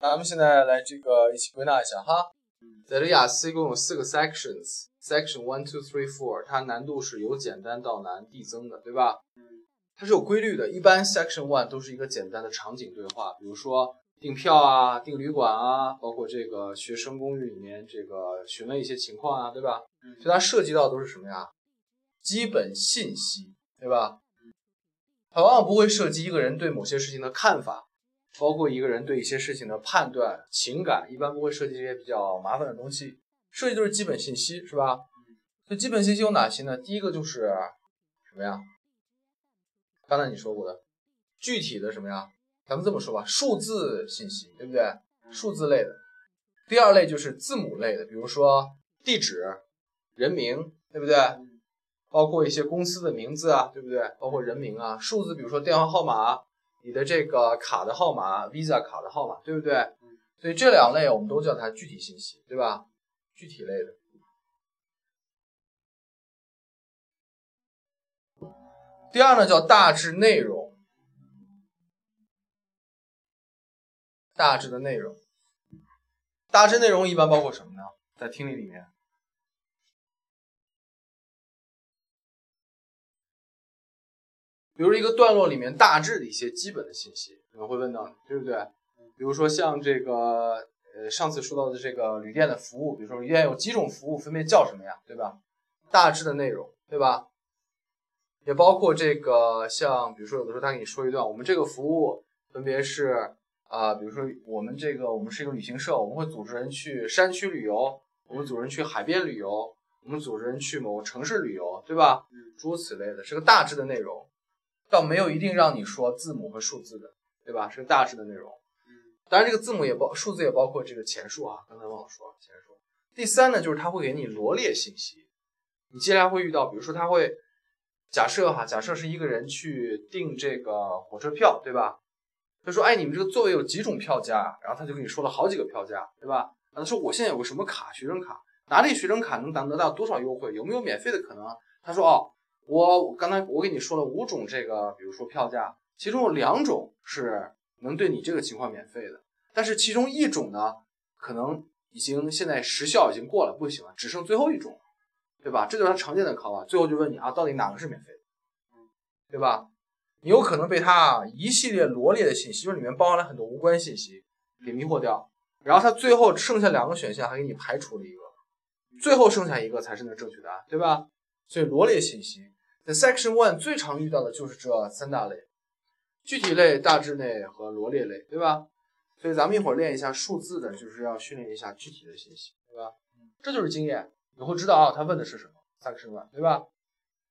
咱们现在来这个一起归纳一下哈。在这雅思一共有四个 sections，section one two three four，它难度是由简单到难递增的，对吧？它是有规律的。一般 section one 都是一个简单的场景对话，比如说订票啊、订旅馆啊，包括这个学生公寓里面这个询问一些情况啊，对吧？所以它涉及到都是什么呀？基本信息，对吧？它往往不会涉及一个人对某些事情的看法。包括一个人对一些事情的判断、情感，一般不会涉及这些比较麻烦的东西，涉及都是基本信息，是吧？所以基本信息有哪些呢？第一个就是什么呀？刚才你说过的，具体的什么呀？咱们这么说吧，数字信息，对不对？数字类的。第二类就是字母类的，比如说地址、人名，对不对？包括一些公司的名字啊，对不对？包括人名啊，数字，比如说电话号码。你的这个卡的号码，Visa 卡的号码，对不对？所以这两类我们都叫它具体信息，对吧？具体类的。第二呢，叫大致内容，大致的内容。大致内容一般包括什么呢？在听力里面。比如一个段落里面大致的一些基本的信息，可能会问到你，对不对？比如说像这个，呃，上次说到的这个旅店的服务，比如说旅店有几种服务，分别叫什么呀？对吧？大致的内容，对吧？也包括这个，像比如说有的时候他给你说一段，我们这个服务分别是啊，比如说我们这个我们是一个旅行社，我们会组织人去山区旅游，我们组织人去海边旅游，我们组织人去某个城市旅游，对吧？诸如此类的，是个大致的内容。倒没有一定让你说字母和数字的，对吧？是个大致的内容。当然，这个字母也包，数字也包括这个前数啊。刚才忘了说前数。第三呢，就是他会给你罗列信息。你接下来会遇到，比如说他会假设哈，假设是一个人去订这个火车票，对吧？他说，哎，你们这个座位有几种票价？然后他就跟你说了好几个票价，对吧？他说，我现在有个什么卡，学生卡，拿这学生卡能得到多少优惠？有没有免费的可能？他说，哦。我刚才我给你说了五种这个，比如说票价，其中有两种是能对你这个情况免费的，但是其中一种呢，可能已经现在时效已经过了，不行了，只剩最后一种，对吧？这就是他常见的考法，最后就问你啊，到底哪个是免费的，对吧？你有可能被他一系列罗列的信息，就是里面包含了很多无关信息，给迷惑掉，然后他最后剩下两个选项还给你排除了一个，最后剩下一个才是那正确答案，对吧？所以罗列信息。在 Section One 最常遇到的就是这三大类：具体类、大致类和罗列类，对吧？所以咱们一会儿练一下数字的，就是要训练一下具体的信息，对吧？这就是经验，你会知道啊，他问的是什么。Section One，对吧？